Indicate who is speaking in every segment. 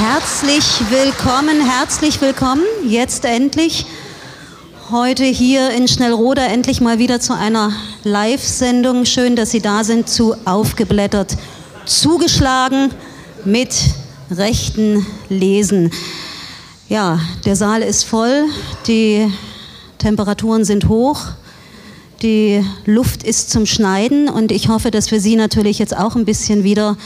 Speaker 1: Herzlich willkommen, herzlich willkommen. Jetzt endlich heute hier in Schnellroda endlich mal wieder zu einer Live-Sendung. Schön, dass Sie da sind, zu aufgeblättert, zugeschlagen mit rechten Lesen. Ja, der Saal ist voll, die Temperaturen sind hoch, die Luft ist zum Schneiden und ich hoffe, dass wir Sie natürlich jetzt auch ein bisschen wieder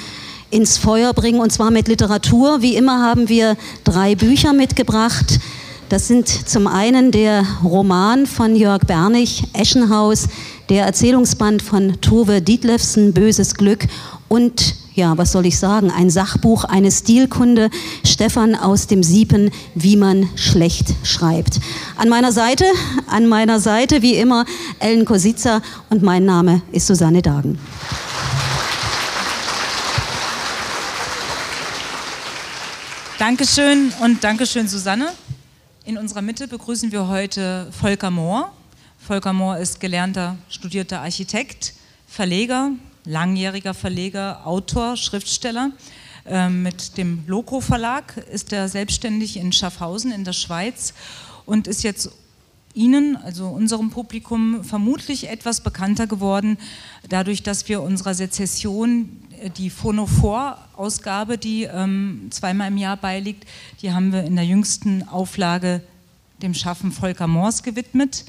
Speaker 1: ins Feuer bringen und zwar mit Literatur. Wie immer haben wir drei Bücher mitgebracht. Das sind zum einen der Roman von Jörg Bernig, Eschenhaus, der Erzählungsband von Tove Dietlefsen, Böses Glück und ja, was soll ich sagen, ein Sachbuch, eine Stilkunde, Stefan aus dem Siepen, wie man schlecht schreibt. An meiner Seite, an meiner Seite wie immer Ellen Kositza und mein Name ist Susanne Dagen.
Speaker 2: Dankeschön und Dankeschön, Susanne. In unserer Mitte begrüßen wir heute Volker Mohr. Volker Mohr ist gelernter, studierter Architekt, Verleger, langjähriger Verleger, Autor, Schriftsteller. Ähm, mit dem Loco Verlag ist er selbstständig in Schaffhausen in der Schweiz und ist jetzt Ihnen, also unserem Publikum, vermutlich etwas bekannter geworden, dadurch, dass wir unserer Sezession äh, die Phonophor-Ausgabe, die ähm, zweimal im Jahr beiliegt, die haben wir in der jüngsten Auflage dem Schaffen Volker Moors gewidmet.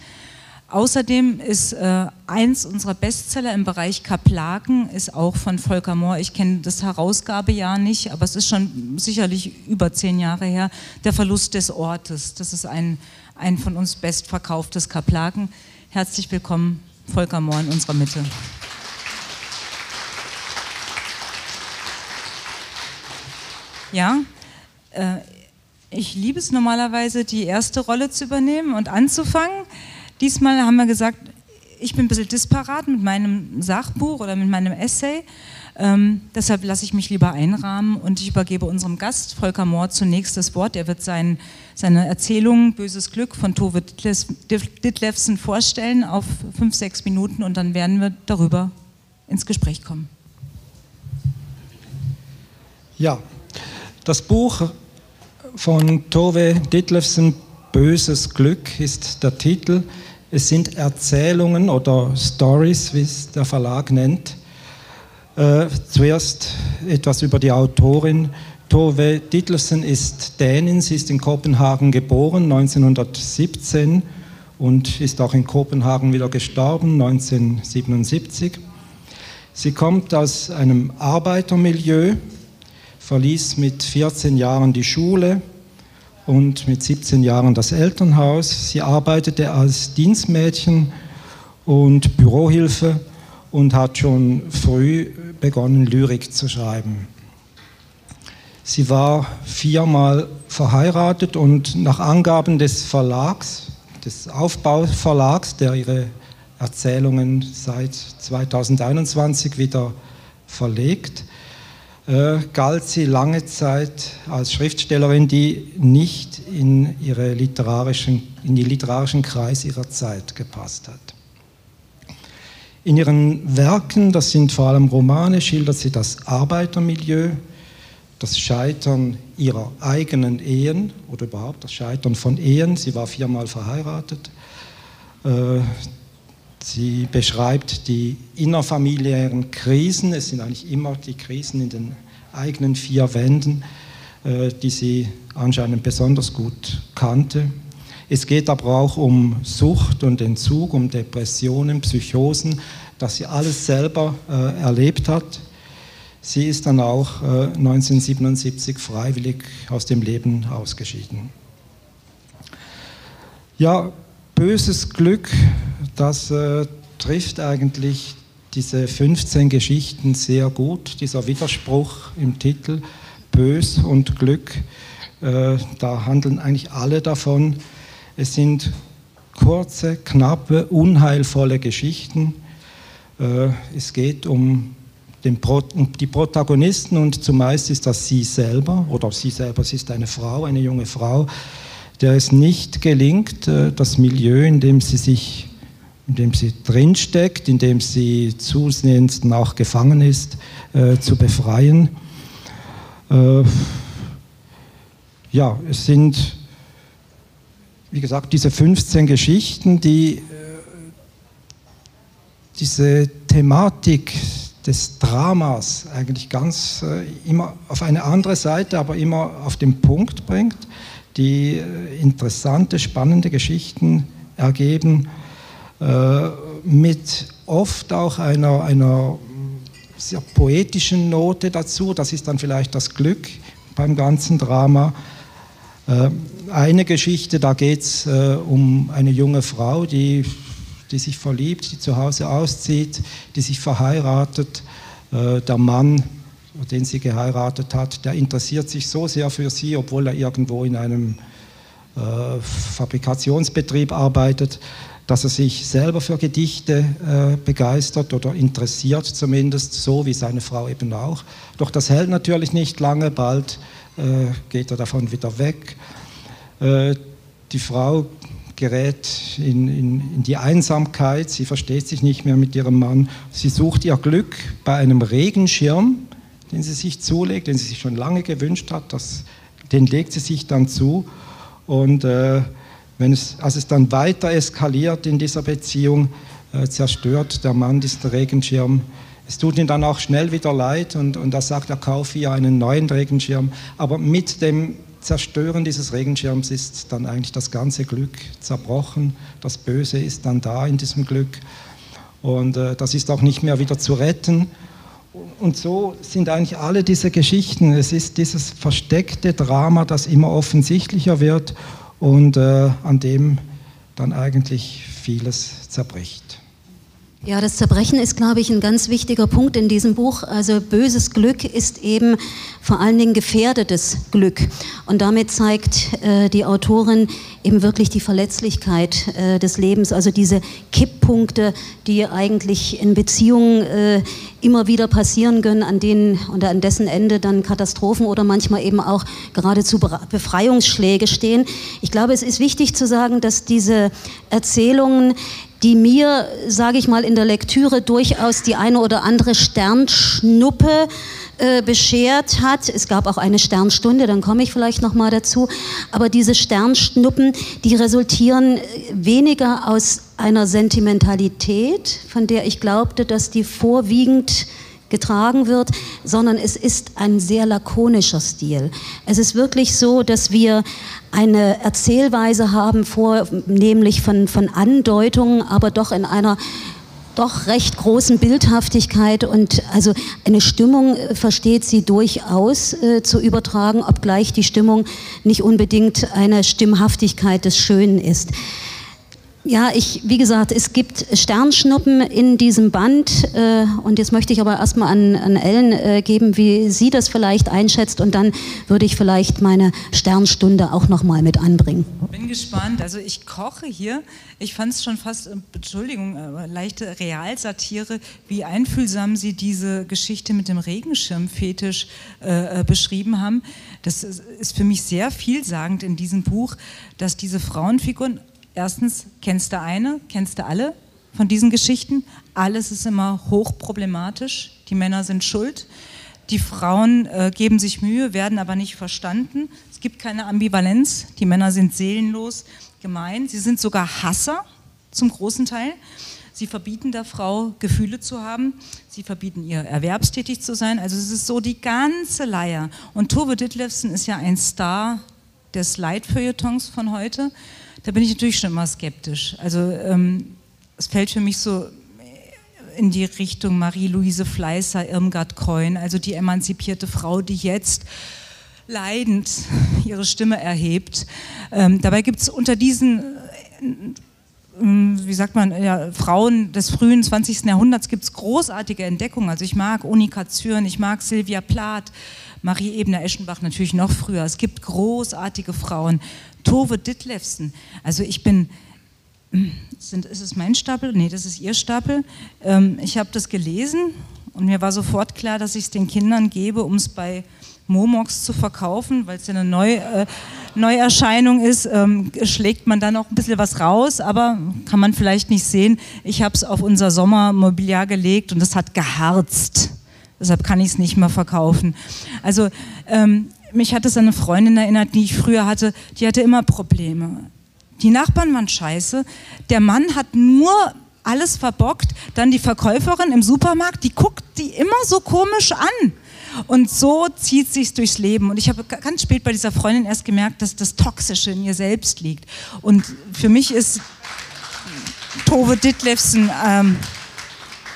Speaker 2: Außerdem ist äh, eins unserer Bestseller im Bereich Kaplaken ist auch von Volker Mohr. Ich kenne das Herausgabejahr nicht, aber es ist schon sicherlich über zehn Jahre her. Der Verlust des Ortes. Das ist ein, ein von uns bestverkauftes Kaplaken. Herzlich willkommen, Volker Mohr in unserer Mitte. Ja, äh, ich liebe es normalerweise, die erste Rolle zu übernehmen und anzufangen. Diesmal haben wir gesagt, ich bin ein bisschen disparat mit meinem Sachbuch oder mit meinem Essay. Ähm, deshalb lasse ich mich lieber einrahmen und ich übergebe unserem Gast, Volker Mohr, zunächst das Wort. Er wird sein, seine Erzählung Böses Glück von Tove Ditlevsen vorstellen auf fünf, sechs Minuten und dann werden wir darüber ins Gespräch kommen.
Speaker 3: Ja, das Buch von Tove Ditlevsen Böses Glück ist der Titel. Es sind Erzählungen oder Stories, wie es der Verlag nennt. Äh, zuerst etwas über die Autorin. Tove Ditlevsen ist Dänin, sie ist in Kopenhagen geboren, 1917 und ist auch in Kopenhagen wieder gestorben, 1977. Sie kommt aus einem Arbeitermilieu, verließ mit 14 Jahren die Schule, und mit 17 Jahren das Elternhaus. Sie arbeitete als Dienstmädchen und Bürohilfe und hat schon früh begonnen, Lyrik zu schreiben. Sie war viermal verheiratet und nach Angaben des Verlags, des Aufbauverlags, der ihre Erzählungen seit 2021 wieder verlegt, äh, galt sie lange Zeit als Schriftstellerin, die nicht in, ihre literarischen, in die literarischen Kreis ihrer Zeit gepasst hat. In ihren Werken, das sind vor allem Romane, schildert sie das Arbeitermilieu, das Scheitern ihrer eigenen Ehen oder überhaupt das Scheitern von Ehen. Sie war viermal verheiratet. Äh, Sie beschreibt die innerfamiliären Krisen. Es sind eigentlich immer die Krisen in den eigenen vier Wänden, äh, die sie anscheinend besonders gut kannte. Es geht aber auch um Sucht und Entzug, um Depressionen, Psychosen, dass sie alles selber äh, erlebt hat. Sie ist dann auch 1977 äh, freiwillig aus dem Leben ausgeschieden. Ja, böses Glück das äh, trifft eigentlich diese 15 Geschichten sehr gut, dieser Widerspruch im Titel, Bös und Glück, äh, da handeln eigentlich alle davon. Es sind kurze, knappe, unheilvolle Geschichten. Äh, es geht um, den um die Protagonisten und zumeist ist das sie selber oder sie selber, sie ist eine Frau, eine junge Frau, der es nicht gelingt, äh, das Milieu, in dem sie sich in dem sie drinsteckt, in dem sie zusehends auch gefangen ist, äh, zu befreien. Äh, ja, es sind, wie gesagt, diese 15 Geschichten, die äh, diese Thematik des Dramas eigentlich ganz äh, immer auf eine andere Seite, aber immer auf den Punkt bringt, die äh, interessante, spannende Geschichten ergeben, mit oft auch einer, einer sehr poetischen Note dazu. Das ist dann vielleicht das Glück beim ganzen Drama. Äh, eine Geschichte, da geht es äh, um eine junge Frau, die die sich verliebt, die zu Hause auszieht, die sich verheiratet. Äh, der Mann, den sie geheiratet hat, der interessiert sich so sehr für sie, obwohl er irgendwo in einem Fabrikationsbetrieb arbeitet, dass er sich selber für Gedichte äh, begeistert oder interessiert zumindest, so wie seine Frau eben auch. Doch das hält natürlich nicht lange, bald geht er davon wieder weg. die Frau gerät in, in, in, die Einsamkeit, sie versteht sich nicht mehr mit ihrem Mann. Sie sucht ihr Glück bei einem Regenschirm, den sie sich zulegt, den sie sich schon lange gewünscht hat. Das, den legt sie sich dann zu. Und äh, wenn es, als es dann weiter eskaliert in dieser Beziehung, äh, zerstört der Mann diesen Regenschirm. Es tut ihm dann auch schnell wieder leid und, und er sagt, er kaufe ihr einen neuen Regenschirm. Aber mit dem Zerstören dieses Regenschirms ist dann eigentlich das ganze Glück zerbrochen. Das Böse ist dann da in diesem Glück. Und äh, das ist auch nicht mehr wieder zu retten. Und so sind eigentlich alle diese Geschichten. Es ist dieses versteckte Drama, das immer offensichtlicher wird und äh, an dem dann eigentlich vieles zerbricht.
Speaker 1: Ja, das Zerbrechen ist, glaube ich, ein ganz wichtiger Punkt in diesem Buch. Also böses Glück ist eben vor allen Dingen gefährdetes Glück. Und damit zeigt äh, die Autorin eben wirklich die Verletzlichkeit äh, des Lebens, also diese Kipppunkte, die eigentlich in Beziehungen äh, immer wieder passieren können, an denen und an dessen Ende dann Katastrophen oder manchmal eben auch geradezu Befreiungsschläge stehen. Ich glaube, es ist wichtig zu sagen, dass diese Erzählungen die mir, sage ich mal, in der Lektüre durchaus die eine oder andere Sternschnuppe äh, beschert hat. Es gab auch eine Sternstunde, dann komme ich vielleicht noch mal dazu. Aber diese Sternschnuppen, die resultieren weniger aus einer Sentimentalität, von der ich glaubte, dass die vorwiegend getragen wird, sondern es ist ein sehr lakonischer Stil. Es ist wirklich so, dass wir eine Erzählweise haben, vornehmlich von, von Andeutungen, aber doch in einer doch recht großen Bildhaftigkeit und also eine Stimmung äh, versteht sie durchaus äh, zu übertragen, obgleich die Stimmung nicht unbedingt eine Stimmhaftigkeit des Schönen ist. Ja, ich, wie gesagt, es gibt Sternschnuppen in diesem Band äh, und jetzt möchte ich aber erstmal an, an Ellen äh, geben, wie sie das vielleicht einschätzt und dann würde ich vielleicht meine Sternstunde auch nochmal mit anbringen.
Speaker 2: Bin gespannt. Also ich koche hier. Ich fand es schon fast, äh, Entschuldigung, leichte Realsatire, wie einfühlsam Sie diese Geschichte mit dem Regenschirmfetisch äh, äh, beschrieben haben. Das ist für mich sehr vielsagend in diesem Buch, dass diese Frauenfiguren Erstens, kennst du eine, kennst du alle von diesen Geschichten? Alles ist immer hochproblematisch. Die Männer sind schuld. Die Frauen äh, geben sich Mühe, werden aber nicht verstanden. Es gibt keine Ambivalenz. Die Männer sind seelenlos, gemein. Sie sind sogar Hasser zum großen Teil. Sie verbieten der Frau, Gefühle zu haben. Sie verbieten ihr, erwerbstätig zu sein. Also es ist so die ganze Leier. Und Tove Ditlevsen ist ja ein Star des Leitfeuilletons von heute da bin ich natürlich schon immer skeptisch. Also ähm, es fällt für mich so in die Richtung Marie-Louise Fleißer, Irmgard Keun, also die emanzipierte Frau, die jetzt leidend ihre Stimme erhebt. Ähm, dabei gibt es unter diesen, wie sagt man, ja, Frauen des frühen 20. Jahrhunderts gibt es großartige Entdeckungen. Also ich mag Unika Zürn, ich mag Sylvia Plath, Marie Ebner-Eschenbach natürlich noch früher. Es gibt großartige Frauen. Tove Ditlevsen. Also ich bin, sind, ist es mein Stapel? Nee, das ist ihr Stapel. Ähm, ich habe das gelesen und mir war sofort klar, dass ich es den Kindern gebe, um es bei Momox zu verkaufen, weil es ja eine Neu, äh, Neuerscheinung ist, ähm, schlägt man da noch ein bisschen was raus, aber kann man vielleicht nicht sehen. Ich habe es auf unser Sommermobiliar gelegt und es hat geharzt. Deshalb kann ich es nicht mehr verkaufen. Also ähm, mich hat es an eine Freundin erinnert, die ich früher hatte, die hatte immer Probleme. Die Nachbarn waren scheiße, der Mann hat nur alles verbockt, dann die Verkäuferin im Supermarkt, die guckt die immer so komisch an. Und so zieht sich durchs Leben. Und ich habe ganz spät bei dieser Freundin erst gemerkt, dass das Toxische in ihr selbst liegt. Und für mich ist Tove Ditlevsen ähm,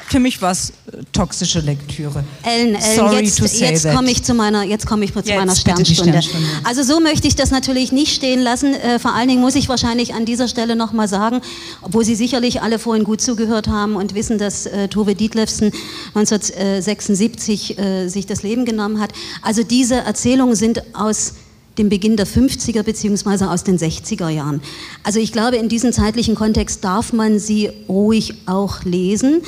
Speaker 2: für mich war es äh, toxische Lektüre.
Speaker 1: Ellen, Ellen jetzt, jetzt komme ich zu meiner, jetzt komme ich zu jetzt, meiner Sternstunde. Sternstunde. Also so möchte ich das natürlich nicht stehen lassen. Äh, vor allen Dingen muss ich wahrscheinlich an dieser Stelle nochmal sagen, obwohl Sie sicherlich alle vorhin gut zugehört haben und wissen, dass äh, Tove Dietlefsen 1976 äh, sich das Leben genommen hat. Also diese Erzählungen sind aus dem Beginn der 50er bzw. aus den 60er Jahren. Also ich glaube, in diesem zeitlichen Kontext darf man sie ruhig auch lesen.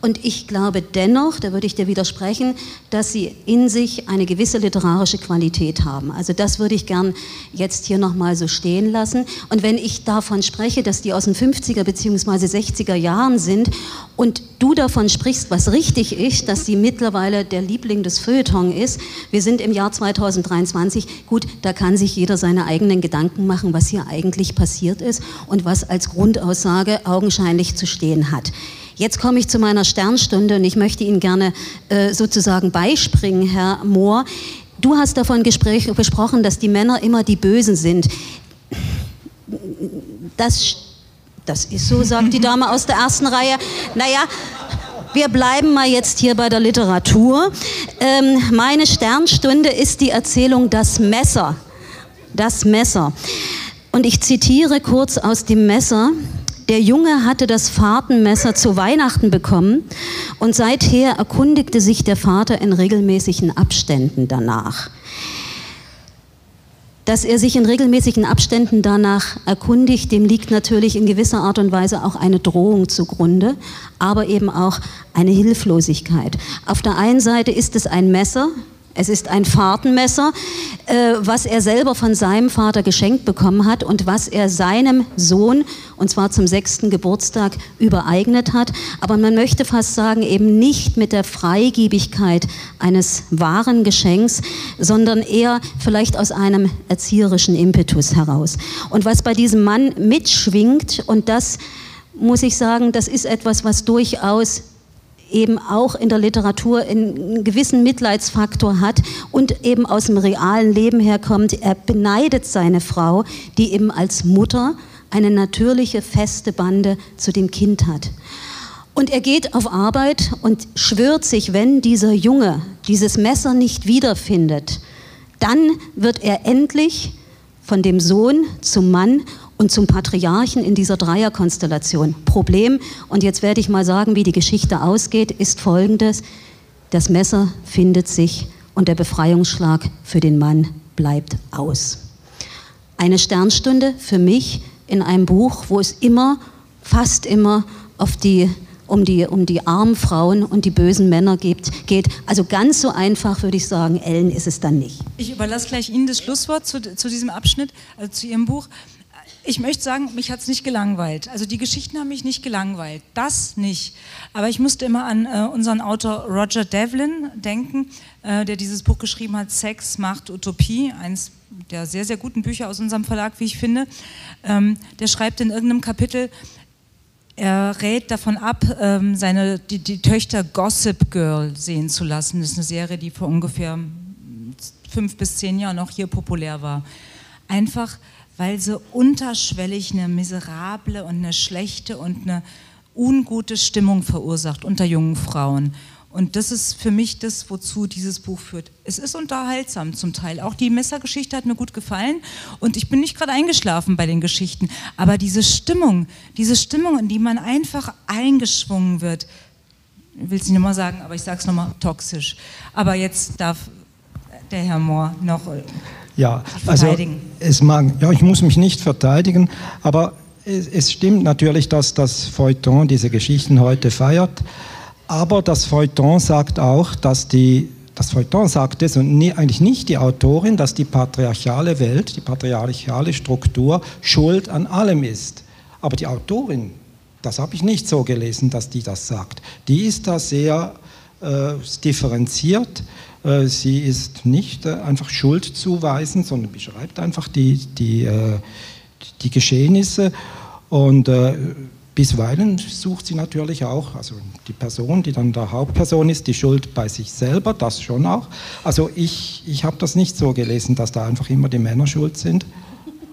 Speaker 1: Und ich glaube dennoch, da würde ich dir widersprechen, dass sie in sich eine gewisse literarische Qualität haben. Also das würde ich gern jetzt hier nochmal so stehen lassen. Und wenn ich davon spreche, dass die aus den 50er bzw. 60er Jahren sind und du davon sprichst, was richtig ist, dass sie mittlerweile der Liebling des Feuilleton ist, wir sind im Jahr 2023, gut, da kann sich jeder seine eigenen Gedanken machen, was hier eigentlich passiert ist und was als Grundaussage augenscheinlich zu stehen hat. Jetzt komme ich zu meiner Sternstunde und ich möchte Ihnen gerne äh, sozusagen beispringen, Herr Mohr. Du hast davon gesprochen, dass die Männer immer die Bösen sind. Das, das ist so, sagt die Dame aus der ersten Reihe. Naja, wir bleiben mal jetzt hier bei der Literatur. Ähm, meine Sternstunde ist die Erzählung Das Messer. Das Messer. Und ich zitiere kurz aus dem Messer. Der Junge hatte das Fahrtenmesser zu Weihnachten bekommen und seither erkundigte sich der Vater in regelmäßigen Abständen danach. Dass er sich in regelmäßigen Abständen danach erkundigt, dem liegt natürlich in gewisser Art und Weise auch eine Drohung zugrunde, aber eben auch eine Hilflosigkeit. Auf der einen Seite ist es ein Messer, es ist ein Fahrtenmesser, äh, was er selber von seinem Vater geschenkt bekommen hat und was er seinem Sohn, und zwar zum sechsten Geburtstag, übereignet hat. Aber man möchte fast sagen, eben nicht mit der Freigiebigkeit eines wahren Geschenks, sondern eher vielleicht aus einem erzieherischen Impetus heraus. Und was bei diesem Mann mitschwingt, und das muss ich sagen, das ist etwas, was durchaus eben auch in der Literatur einen gewissen Mitleidsfaktor hat und eben aus dem realen Leben herkommt. Er beneidet seine Frau, die eben als Mutter eine natürliche, feste Bande zu dem Kind hat. Und er geht auf Arbeit und schwört sich, wenn dieser Junge dieses Messer nicht wiederfindet, dann wird er endlich von dem Sohn zum Mann und zum Patriarchen in dieser Dreierkonstellation. Problem, und jetzt werde ich mal sagen, wie die Geschichte ausgeht, ist folgendes. Das Messer findet sich und der Befreiungsschlag für den Mann bleibt aus. Eine Sternstunde für mich in einem Buch, wo es immer, fast immer auf die, um, die, um die armen Frauen und die bösen Männer geht, geht. Also ganz so einfach würde ich sagen, Ellen ist es dann nicht.
Speaker 2: Ich überlasse gleich Ihnen das Schlusswort zu, zu diesem Abschnitt, also zu Ihrem Buch ich möchte sagen, mich hat es nicht gelangweilt. Also die Geschichten haben mich nicht gelangweilt. Das nicht. Aber ich musste immer an äh, unseren Autor Roger Devlin denken, äh, der dieses Buch geschrieben hat, Sex, Macht, Utopie. Eins der sehr, sehr guten Bücher aus unserem Verlag, wie ich finde. Ähm, der schreibt in irgendeinem Kapitel, er rät davon ab, ähm, seine, die, die Töchter Gossip Girl sehen zu lassen. Das ist eine Serie, die vor ungefähr fünf bis zehn Jahren noch hier populär war. Einfach weil sie unterschwellig eine miserable und eine schlechte und eine ungute Stimmung verursacht unter jungen Frauen. Und das ist für mich das, wozu dieses Buch führt. Es ist unterhaltsam zum Teil. Auch die Messergeschichte hat mir gut gefallen und ich bin nicht gerade eingeschlafen bei den Geschichten. Aber diese Stimmung, diese Stimmung, in die man einfach eingeschwungen wird, ich will es nicht nochmal sagen, aber ich sage es nochmal, toxisch. Aber jetzt darf der Herr Mohr noch
Speaker 3: ja, also es mag, ja, ich muss mich nicht verteidigen, aber es, es stimmt natürlich, dass das Feuilleton diese Geschichten heute feiert. Aber das Feuilleton sagt auch, dass die, das Feuilleton sagt es und nie, eigentlich nicht die Autorin, dass die patriarchale Welt, die patriarchale Struktur schuld an allem ist. Aber die Autorin, das habe ich nicht so gelesen, dass die das sagt. Die ist da sehr äh, differenziert. Äh, sie ist nicht äh, einfach schuldzuweisend, sondern beschreibt einfach die, die, äh, die Geschehnisse und bisweilen sucht sie natürlich auch, also die Person, die dann der Hauptperson ist, die Schuld bei sich selber, das schon auch. Also ich, ich habe das nicht so gelesen, dass da einfach immer die Männer schuld sind,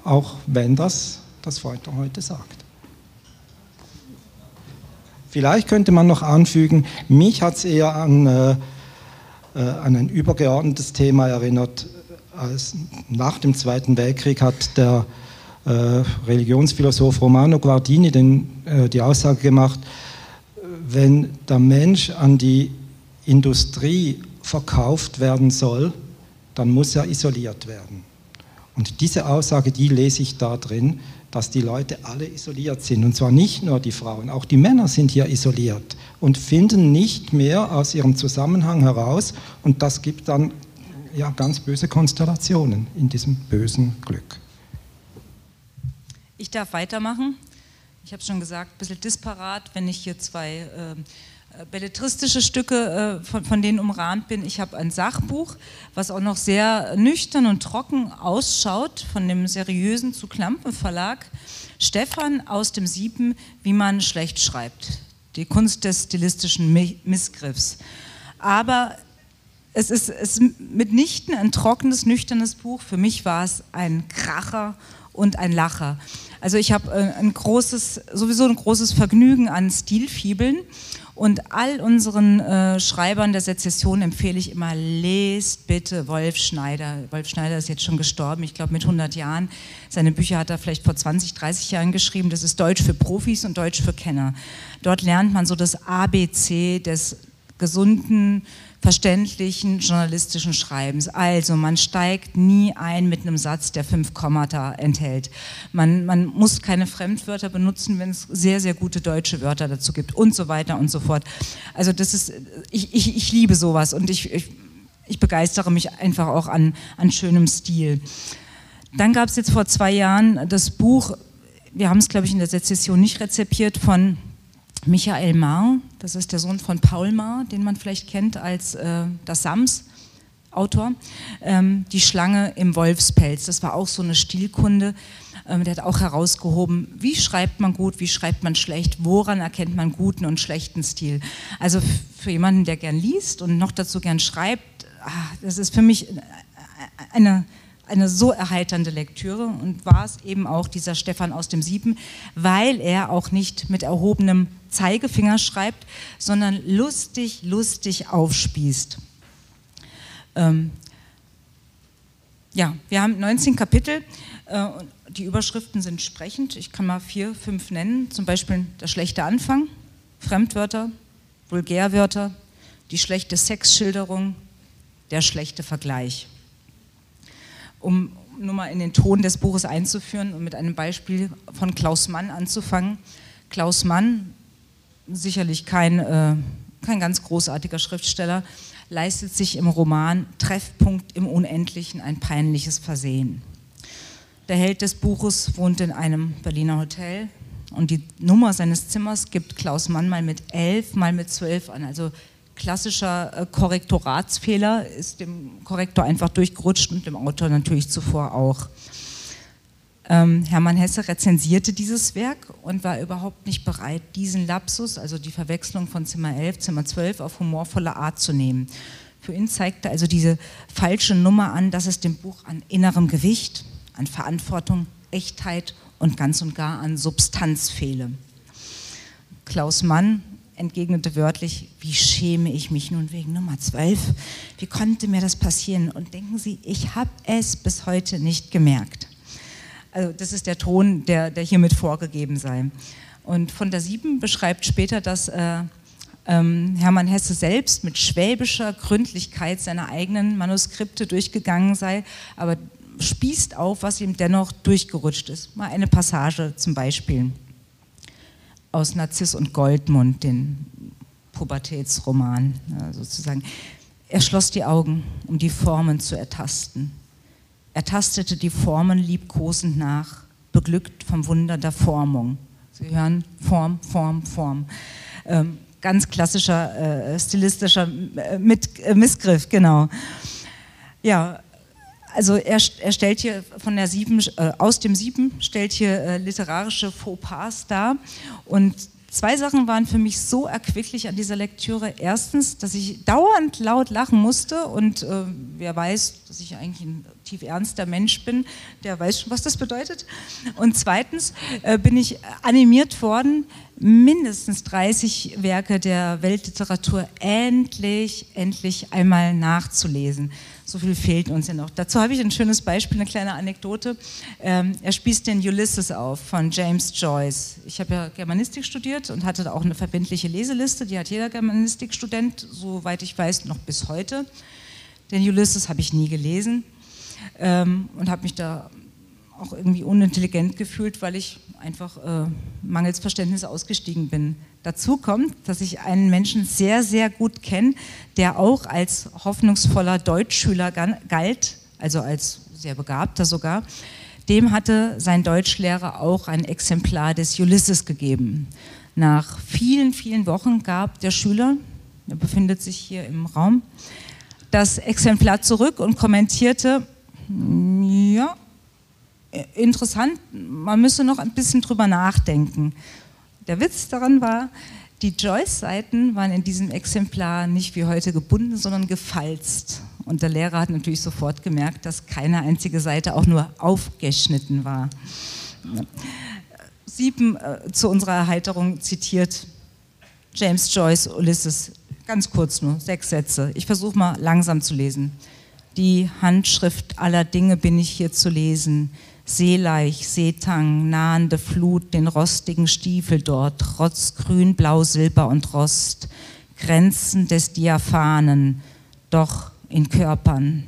Speaker 3: auch wenn das das Feuter heute sagt. Vielleicht könnte man noch anfügen, mich hat es eher an, an ein übergeordnetes Thema erinnert. Als nach dem Zweiten Weltkrieg hat der äh, Religionsphilosoph Romano Guardini den, äh, die Aussage gemacht, wenn der Mensch an die Industrie verkauft werden soll, dann muss er isoliert werden. Und diese Aussage, die lese ich da drin, dass die Leute alle isoliert sind. Und zwar nicht nur die Frauen, auch die Männer sind hier isoliert und finden nicht mehr aus ihrem Zusammenhang heraus. Und das gibt dann ja, ganz böse Konstellationen in diesem bösen Glück.
Speaker 2: Ich darf weitermachen. Ich habe schon gesagt, ein bisschen disparat, wenn ich hier zwei äh, belletristische Stücke, äh, von, von, denen umrahmt bin. Ich habe ein Sachbuch, was auch noch sehr nüchtern und trocken ausschaut, von dem seriösen zu Klampe Verlag. Stefan aus dem Sieben, wie man schlecht schreibt. Die Kunst des stilistischen Missgriffs. Aber es ist, es ist mitnichten ein trockenes, nüchternes Buch. Für mich war es ein Kracher und ein Lacher. Also ich habe äh, ein großes, sowieso ein großes Vergnügen an Stilfibeln und all unseren äh, Schreibern der Sezession empfehle ich immer, lest bitte Wolf Schneider. Wolf Schneider ist jetzt schon gestorben, ich glaube mit 100 Jahren. Seine Bücher hat er vielleicht vor 20, 30 Jahren geschrieben. Das ist Deutsch für Profis und Deutsch für Kenner. Dort lernt man so das ABC des gesunden, verständlichen journalistischen Schreibens. Also man steigt nie ein mit einem Satz, der fünf Kommata enthält. Man, man muss keine Fremdwörter benutzen, wenn es sehr, sehr gute deutsche Wörter dazu gibt und so weiter und so fort. Also das ist, ich, ich, ich liebe sowas und ich, ich, ich begeistere mich einfach auch an, an schönem Stil. Dann gab es jetzt vor zwei Jahren das Buch, wir haben es glaube ich in der Sezession nicht rezipiert, von Michael Marr, das ist der Sohn von Paul Marr, den man vielleicht kennt als äh, das Sams. Autor, ähm, die Schlange im Wolfspelz. Das war auch so eine Stilkunde. Ähm, der hat auch herausgehoben, wie schreibt man gut, wie schreibt man schlecht, woran erkennt man guten und schlechten Stil. Also für jemanden, der gern liest und noch dazu gern schreibt, ach, das ist für mich eine, eine so erheiternde Lektüre und war es eben auch dieser Stefan aus dem Sieben, weil er auch nicht mit erhobenem Zeigefinger schreibt, sondern lustig, lustig aufspießt. Ähm, ja, wir haben 19 Kapitel. Äh, die Überschriften sind sprechend. Ich kann mal vier, fünf nennen. Zum Beispiel der schlechte Anfang, Fremdwörter, Vulgärwörter, die schlechte Sexschilderung, der schlechte Vergleich. Um nur mal in den Ton des Buches einzuführen und mit einem Beispiel von Klaus Mann anzufangen. Klaus Mann sicherlich kein, äh, kein ganz großartiger Schriftsteller, leistet sich im Roman Treffpunkt im Unendlichen ein peinliches Versehen. Der Held des Buches wohnt in einem Berliner Hotel und die Nummer seines Zimmers gibt Klaus Mann mal mit elf, mal mit zwölf an. Also klassischer äh, Korrektoratsfehler ist dem Korrektor einfach durchgerutscht und dem Autor natürlich zuvor auch. Ähm, Hermann Hesse rezensierte dieses Werk und war überhaupt nicht bereit, diesen Lapsus, also die Verwechslung von Zimmer 11, Zimmer 12, auf humorvolle Art zu nehmen. Für ihn zeigte also diese falsche Nummer an, dass es dem Buch an innerem Gewicht, an Verantwortung, Echtheit und ganz und gar an Substanz fehle. Klaus Mann entgegnete wörtlich, wie schäme ich mich nun wegen Nummer 12? Wie konnte mir das passieren? Und denken Sie, ich habe es bis heute nicht gemerkt. Also das ist der Ton, der, der hiermit vorgegeben sei. Und von der Sieben beschreibt später, dass äh, ähm, Hermann Hesse selbst mit schwäbischer Gründlichkeit seine eigenen Manuskripte durchgegangen sei, aber spießt auf, was ihm dennoch durchgerutscht ist. Mal eine Passage zum Beispiel aus Narziss und Goldmund, den Pubertätsroman sozusagen. Er schloss die Augen, um die Formen zu ertasten. Er tastete die Formen liebkosend nach, beglückt vom Wunder der Formung. Sie hören Form, Form, Form. Ähm, ganz klassischer äh, stilistischer äh, Mit, äh, Missgriff, genau. Ja, also er, er, stellt hier von der Sieben, äh, aus dem Sieben, stellt hier äh, literarische Fauxpas dar und Zwei Sachen waren für mich so erquicklich an dieser Lektüre. Erstens, dass ich dauernd laut lachen musste und äh, wer weiß, dass ich eigentlich ein tief ernster Mensch bin, der weiß schon, was das bedeutet. Und zweitens äh, bin ich animiert worden, mindestens 30 Werke der Weltliteratur endlich, endlich einmal nachzulesen. So viel fehlt uns ja noch. Dazu habe ich ein schönes Beispiel, eine kleine Anekdote. Ähm, er spießt den Ulysses auf von James Joyce. Ich habe ja Germanistik studiert und hatte auch eine verbindliche Leseliste. Die hat jeder Germanistikstudent, soweit ich weiß, noch bis heute. Den Ulysses habe ich nie gelesen ähm, und habe mich da auch irgendwie unintelligent gefühlt, weil ich einfach äh, mangels Verständnis ausgestiegen bin. Dazu kommt, dass ich einen Menschen sehr, sehr gut kenne, der auch als hoffnungsvoller Deutschschüler galt, also als sehr begabter sogar. Dem hatte sein Deutschlehrer auch ein Exemplar des Ulysses gegeben. Nach vielen, vielen Wochen gab der Schüler, er befindet sich hier im Raum, das Exemplar zurück und kommentierte, ja, interessant, man müsse noch ein bisschen drüber nachdenken. Der Witz daran war, die Joyce-Seiten waren in diesem Exemplar nicht wie heute gebunden, sondern gefalzt. Und der Lehrer hat natürlich sofort gemerkt, dass keine einzige Seite auch nur aufgeschnitten war. Sieben äh, zu unserer Erheiterung zitiert James Joyce Ulysses, ganz kurz nur, sechs Sätze. Ich versuche mal langsam zu lesen. Die Handschrift aller Dinge bin ich hier zu lesen Seeleich, Seetang, nahende Flut, den rostigen Stiefel dort, trotz Grün, Blau, Silber und Rost, Grenzen des Diaphanen, doch in Körpern.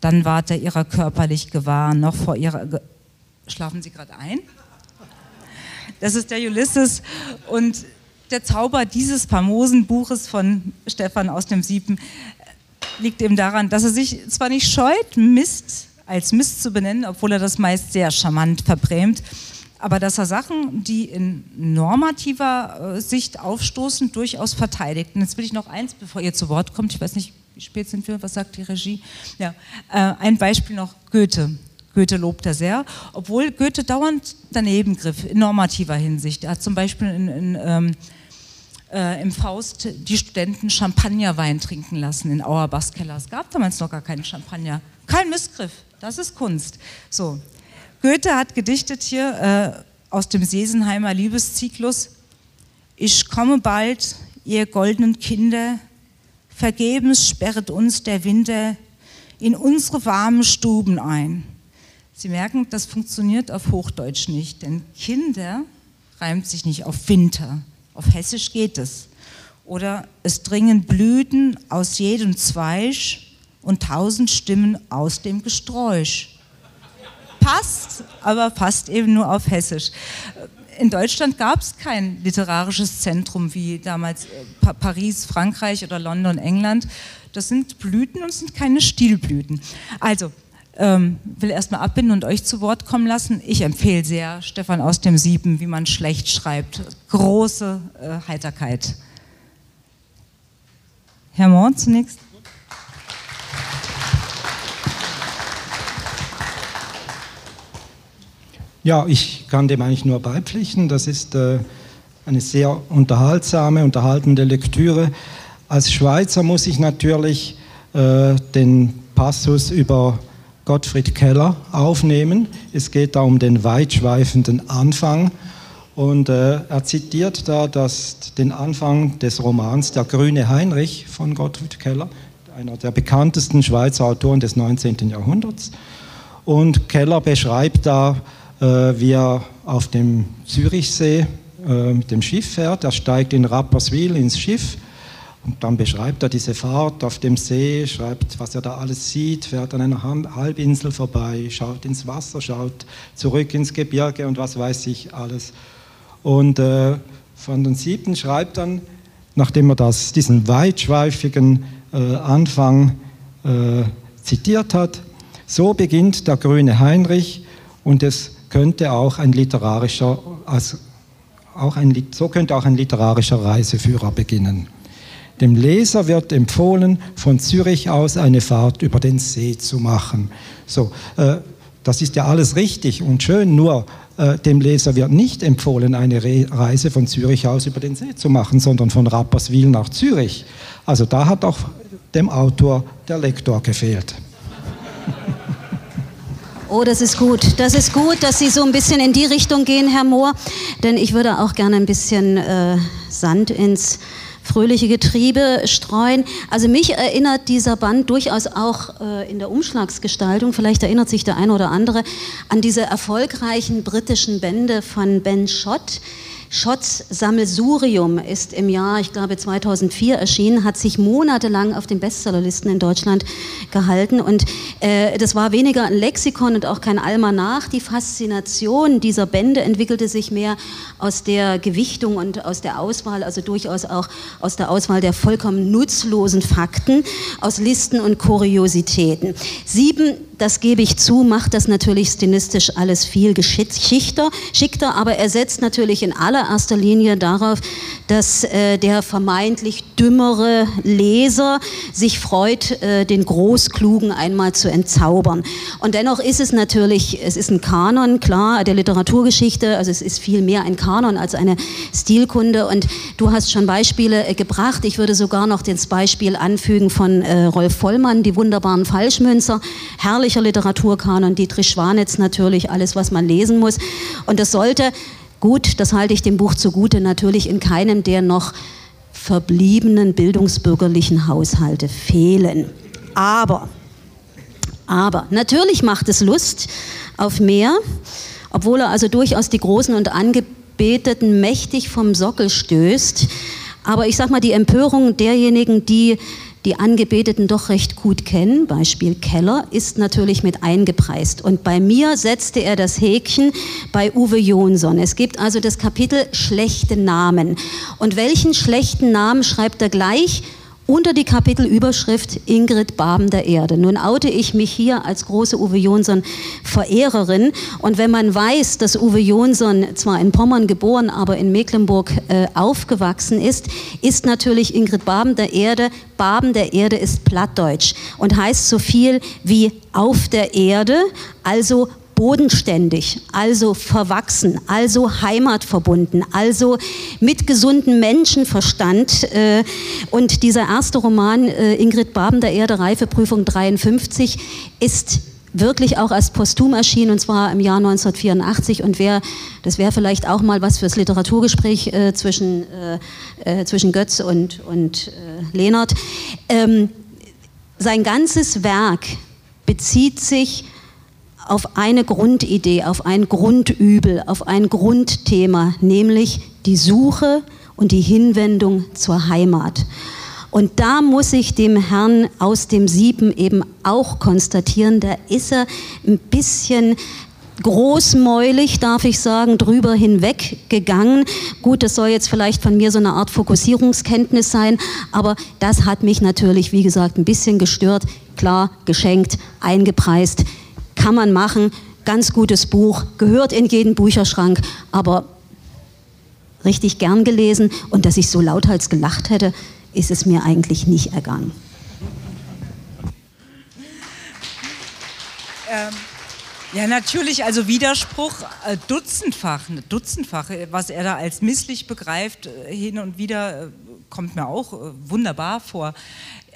Speaker 2: Dann ward er ihrer körperlich gewahr, noch vor ihrer... Ge Schlafen Sie gerade ein? Das ist der Ulysses und der Zauber dieses famosen Buches von Stefan aus dem Sieben liegt eben daran, dass er sich zwar nicht scheut, Mist als Mist zu benennen, obwohl er das meist sehr charmant verbrämt. Aber dass er Sachen, die in normativer äh, Sicht aufstoßen, durchaus verteidigt. Und jetzt will ich noch eins, bevor ihr zu Wort kommt. Ich weiß nicht, wie spät sind wir? Was sagt die Regie? Ja, äh, ein Beispiel noch: Goethe. Goethe lobt er sehr, obwohl Goethe dauernd daneben griff, in normativer Hinsicht. Er hat zum Beispiel in, in, ähm, äh, im Faust die Studenten Champagnerwein trinken lassen in Auerbachs Keller. Es gab damals noch gar keinen Champagner. Kein Missgriff. Das ist Kunst. So. Goethe hat gedichtet hier äh, aus dem Sesenheimer Liebeszyklus: Ich komme bald, ihr goldenen Kinder, vergebens sperret uns der Winter in unsere warmen Stuben ein. Sie merken, das funktioniert auf Hochdeutsch nicht, denn Kinder reimt sich nicht auf Winter. Auf Hessisch geht es. Oder es dringen Blüten aus jedem Zweig und tausend Stimmen aus dem Gesträuch. Passt, aber passt eben nur auf Hessisch. In Deutschland gab es kein literarisches Zentrum wie damals äh, Paris, Frankreich oder London, England. Das sind Blüten und sind keine Stilblüten. Also, ähm, will erstmal abbinden und euch zu Wort kommen lassen. Ich empfehle sehr Stefan aus dem Sieben, wie man schlecht schreibt. Große äh, Heiterkeit. Herr Mohr zunächst.
Speaker 3: Ja, ich kann dem eigentlich nur beipflichten. Das ist äh, eine sehr unterhaltsame, unterhaltende Lektüre. Als Schweizer muss ich natürlich äh, den Passus über Gottfried Keller aufnehmen. Es geht da um den weitschweifenden Anfang. Und äh, er zitiert da das, den Anfang des Romans Der grüne Heinrich von Gottfried Keller, einer der bekanntesten Schweizer Autoren des 19. Jahrhunderts. Und Keller beschreibt da äh, wie er auf dem Zürichsee äh, mit dem Schiff fährt. Er steigt in Rapperswil ins Schiff und dann beschreibt er diese Fahrt auf dem See, schreibt, was er da alles sieht, fährt an einer Halbinsel vorbei, schaut ins Wasser, schaut zurück ins Gebirge und was weiß ich alles. Und äh, von den siebten schreibt dann, nachdem er das, diesen weitschweifigen äh, Anfang äh, zitiert hat, so beginnt der grüne Heinrich und es könnte auch ein literarischer, als auch ein, so könnte auch ein literarischer Reiseführer beginnen. Dem Leser wird empfohlen, von Zürich aus eine Fahrt über den See zu machen. So, äh, das ist ja alles richtig und schön, nur äh, dem Leser wird nicht empfohlen, eine Re Reise von Zürich aus über den See zu machen, sondern von Rapperswil nach Zürich. Also da hat auch dem Autor der Lektor gefehlt.
Speaker 1: Oh, das ist gut. Das ist gut, dass Sie so ein bisschen in die Richtung gehen, Herr Mohr. Denn ich würde auch gerne ein bisschen äh, Sand ins fröhliche Getriebe streuen. Also mich erinnert dieser Band durchaus auch äh, in der Umschlagsgestaltung, vielleicht erinnert sich der eine oder andere, an diese erfolgreichen britischen Bände von Ben Schott Schotts Sammelsurium ist im Jahr, ich glaube 2004 erschienen, hat sich monatelang auf den Bestsellerlisten in Deutschland gehalten und äh, das war weniger ein Lexikon und auch kein Almanach. Die Faszination dieser Bände entwickelte sich mehr aus der Gewichtung und aus der Auswahl, also durchaus auch aus der Auswahl der vollkommen nutzlosen Fakten, aus Listen und Kuriositäten. Sieben das gebe ich zu, macht das natürlich stilistisch alles viel geschickter, schickter, aber er setzt natürlich in allererster Linie darauf, dass äh, der vermeintlich dümmere Leser sich freut, äh, den Großklugen einmal zu entzaubern. Und dennoch ist es natürlich, es ist ein Kanon, klar, der Literaturgeschichte, also es ist viel mehr ein Kanon als eine Stilkunde. Und du hast schon Beispiele äh, gebracht. Ich würde sogar noch das Beispiel anfügen von äh, Rolf Vollmann, die wunderbaren Falschmünzer. Herrlicher Literaturkanon, Dietrich Schwanitz natürlich, alles, was man lesen muss. Und das sollte Gut, das halte ich dem Buch zugute, natürlich in keinem der noch verbliebenen bildungsbürgerlichen Haushalte fehlen. Aber, aber, natürlich macht es Lust auf mehr, obwohl er also durchaus die Großen und Angebeteten mächtig vom Sockel stößt. Aber ich sag mal, die Empörung derjenigen, die die Angebeteten doch recht gut kennen, Beispiel Keller, ist natürlich mit eingepreist. Und bei mir setzte er das Häkchen bei Uwe Jonsson. Es gibt also das Kapitel schlechte Namen. Und welchen schlechten Namen schreibt er gleich? Unter die Kapitelüberschrift Ingrid Baben der Erde. Nun oute ich mich hier als große Uwe Jonsson Verehrerin und wenn man weiß, dass Uwe Jonsson zwar in Pommern geboren, aber in Mecklenburg äh, aufgewachsen ist, ist natürlich Ingrid Baben der Erde, Baben der Erde ist Plattdeutsch und heißt so viel wie auf der Erde, also bodenständig, also verwachsen, also heimatverbunden, also mit gesundem Menschenverstand. Äh, und dieser erste Roman, äh, Ingrid Baben, der Erde, Reifeprüfung 53, ist wirklich auch als Posthum erschienen und zwar im Jahr 1984 und wer, das wäre vielleicht auch mal was fürs Literaturgespräch äh, zwischen, äh, äh, zwischen Götz und, und Lehnert. Ähm, sein ganzes Werk bezieht sich auf eine Grundidee, auf ein Grundübel, auf ein Grundthema, nämlich die Suche und die Hinwendung zur Heimat. Und da muss ich dem Herrn aus dem Sieben eben auch konstatieren, da ist er ein bisschen großmäulig, darf ich sagen, drüber hinweg gegangen. Gut, das soll jetzt vielleicht von mir so eine Art Fokussierungskenntnis sein, aber das hat mich natürlich, wie gesagt, ein bisschen gestört. Klar, geschenkt, eingepreist kann man machen, ganz gutes Buch, gehört in jeden Bücherschrank, aber richtig gern gelesen. Und dass ich so lauthals gelacht hätte, ist es mir eigentlich nicht ergangen.
Speaker 2: Ähm, ja, natürlich, also Widerspruch äh, dutzendfach, dutzendfach, was er da als misslich begreift, äh, hin und wieder äh, kommt mir auch äh, wunderbar vor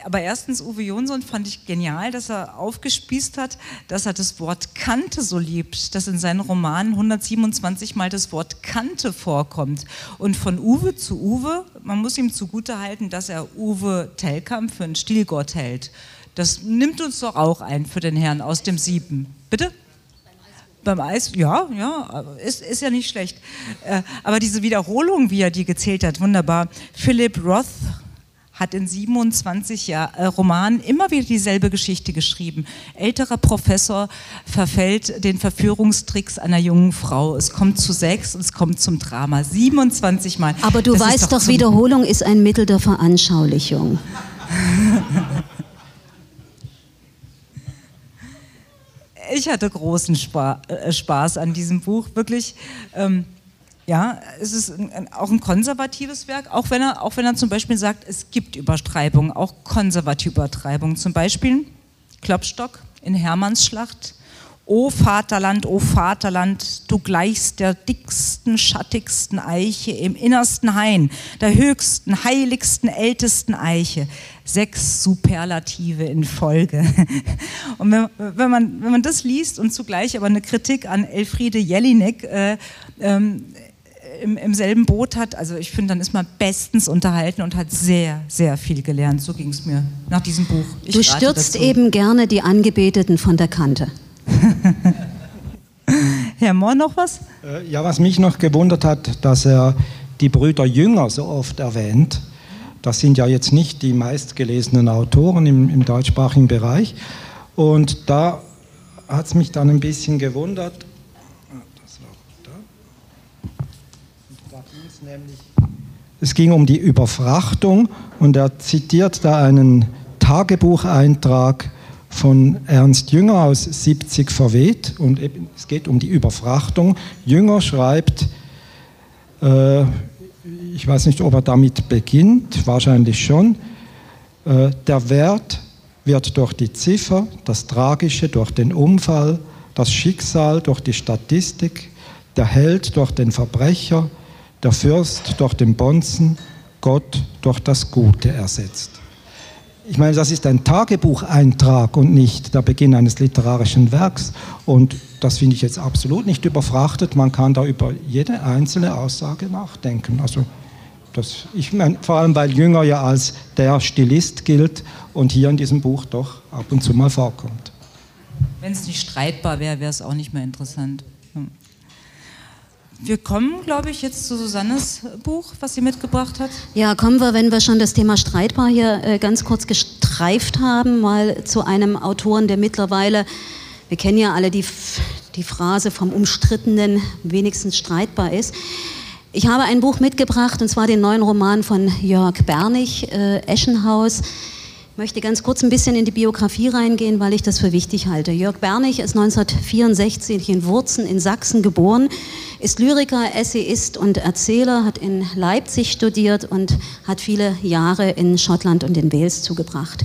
Speaker 2: aber erstens, Uwe Jonsson fand ich genial, dass er aufgespießt hat, dass er das Wort Kante so liebt, dass in seinen Romanen 127 Mal das Wort Kante vorkommt. Und von Uwe zu Uwe, man muss ihm zugute halten, dass er Uwe Tellkamp für einen Stilgott hält. Das nimmt uns doch auch ein für den Herrn aus dem Sieben. Bitte? Beim Eis, ja, ja, ist, ist ja nicht schlecht. Äh, aber diese Wiederholung, wie er die gezählt hat, wunderbar. Philip Roth hat in 27 Jahr, äh, Romanen immer wieder dieselbe Geschichte geschrieben. Älterer Professor verfällt den Verführungstricks einer jungen Frau. Es kommt zu Sex und es kommt zum Drama. 27 Mal.
Speaker 1: Aber du das weißt doch, doch Wiederholung ist ein Mittel der Veranschaulichung.
Speaker 2: ich hatte großen äh, Spaß an diesem Buch, wirklich. Ähm, Ja, es ist ein, auch ein konservatives Werk, auch wenn, er, auch wenn er zum Beispiel sagt, es gibt Übertreibungen, auch konservative Übertreibungen. Zum Beispiel Klopstock in Hermannsschlacht O Vaterland, o Vaterland, du gleichst der dicksten, schattigsten Eiche im innersten Hain, der höchsten, heiligsten, ältesten Eiche. Sechs Superlative in Folge. Und wenn, wenn, man, wenn man das liest und zugleich aber eine Kritik an Elfriede Jelinek äh, ähm, im, im, selben Boot hat, also ich finde, dann ist man bestens unterhalten und hat sehr, sehr viel gelernt. So ging es mir nach diesem Buch.
Speaker 1: Ich du stürzt eben gerne die Angebeteten von der Kante.
Speaker 2: Herr Mohr, noch was?
Speaker 3: Äh, ja, was mich noch gewundert hat, dass er die Brüder Jünger so oft erwähnt. Das sind ja jetzt nicht die meistgelesenen Autoren im, im deutschsprachigen Bereich. Und da hat es mich dann ein bisschen gewundert. Es ging um die Überfrachtung und er zitiert da einen Tagebucheintrag von Ernst Jünger aus 70 verweht und es geht um die Überfrachtung. Jünger schreibt, äh, ich weiß nicht, ob er damit beginnt, wahrscheinlich schon, äh, der Wert wird durch die Ziffer, das Tragische durch den Unfall, das Schicksal durch die Statistik, der Held durch den Verbrecher, der Fürst durch den Bonzen, Gott durch das Gute ersetzt ich meine, das ist ein Tagebucheintrag und nicht der Beginn eines literarischen Werks. Und das finde ich jetzt absolut nicht überfrachtet. Man kann da über jede einzelne Aussage nachdenken. Also das, ich meine, vor allem weil Jünger ja als der Stilist gilt und hier in diesem Buch doch ab und zu mal vorkommt.
Speaker 2: Wenn es nicht streitbar wäre, wäre es auch nicht mehr interessant. Wir kommen, glaube ich, jetzt zu Susannes Buch, was sie mitgebracht hat.
Speaker 1: Ja, kommen wir, wenn wir schon das Thema streitbar hier äh, ganz kurz gestreift haben, mal zu einem Autoren, der mittlerweile, wir kennen ja alle die, die Phrase vom Umstrittenen, wenigstens streitbar ist. Ich habe ein Buch mitgebracht, und zwar den neuen Roman von Jörg Bernig, äh, Eschenhaus. Möchte ganz kurz ein bisschen in die Biografie reingehen, weil ich das für wichtig halte. Jörg Bernig ist 1964 in Wurzen in Sachsen geboren ist Lyriker, Essayist und Erzähler, hat in Leipzig studiert und hat viele Jahre in Schottland und in Wales zugebracht.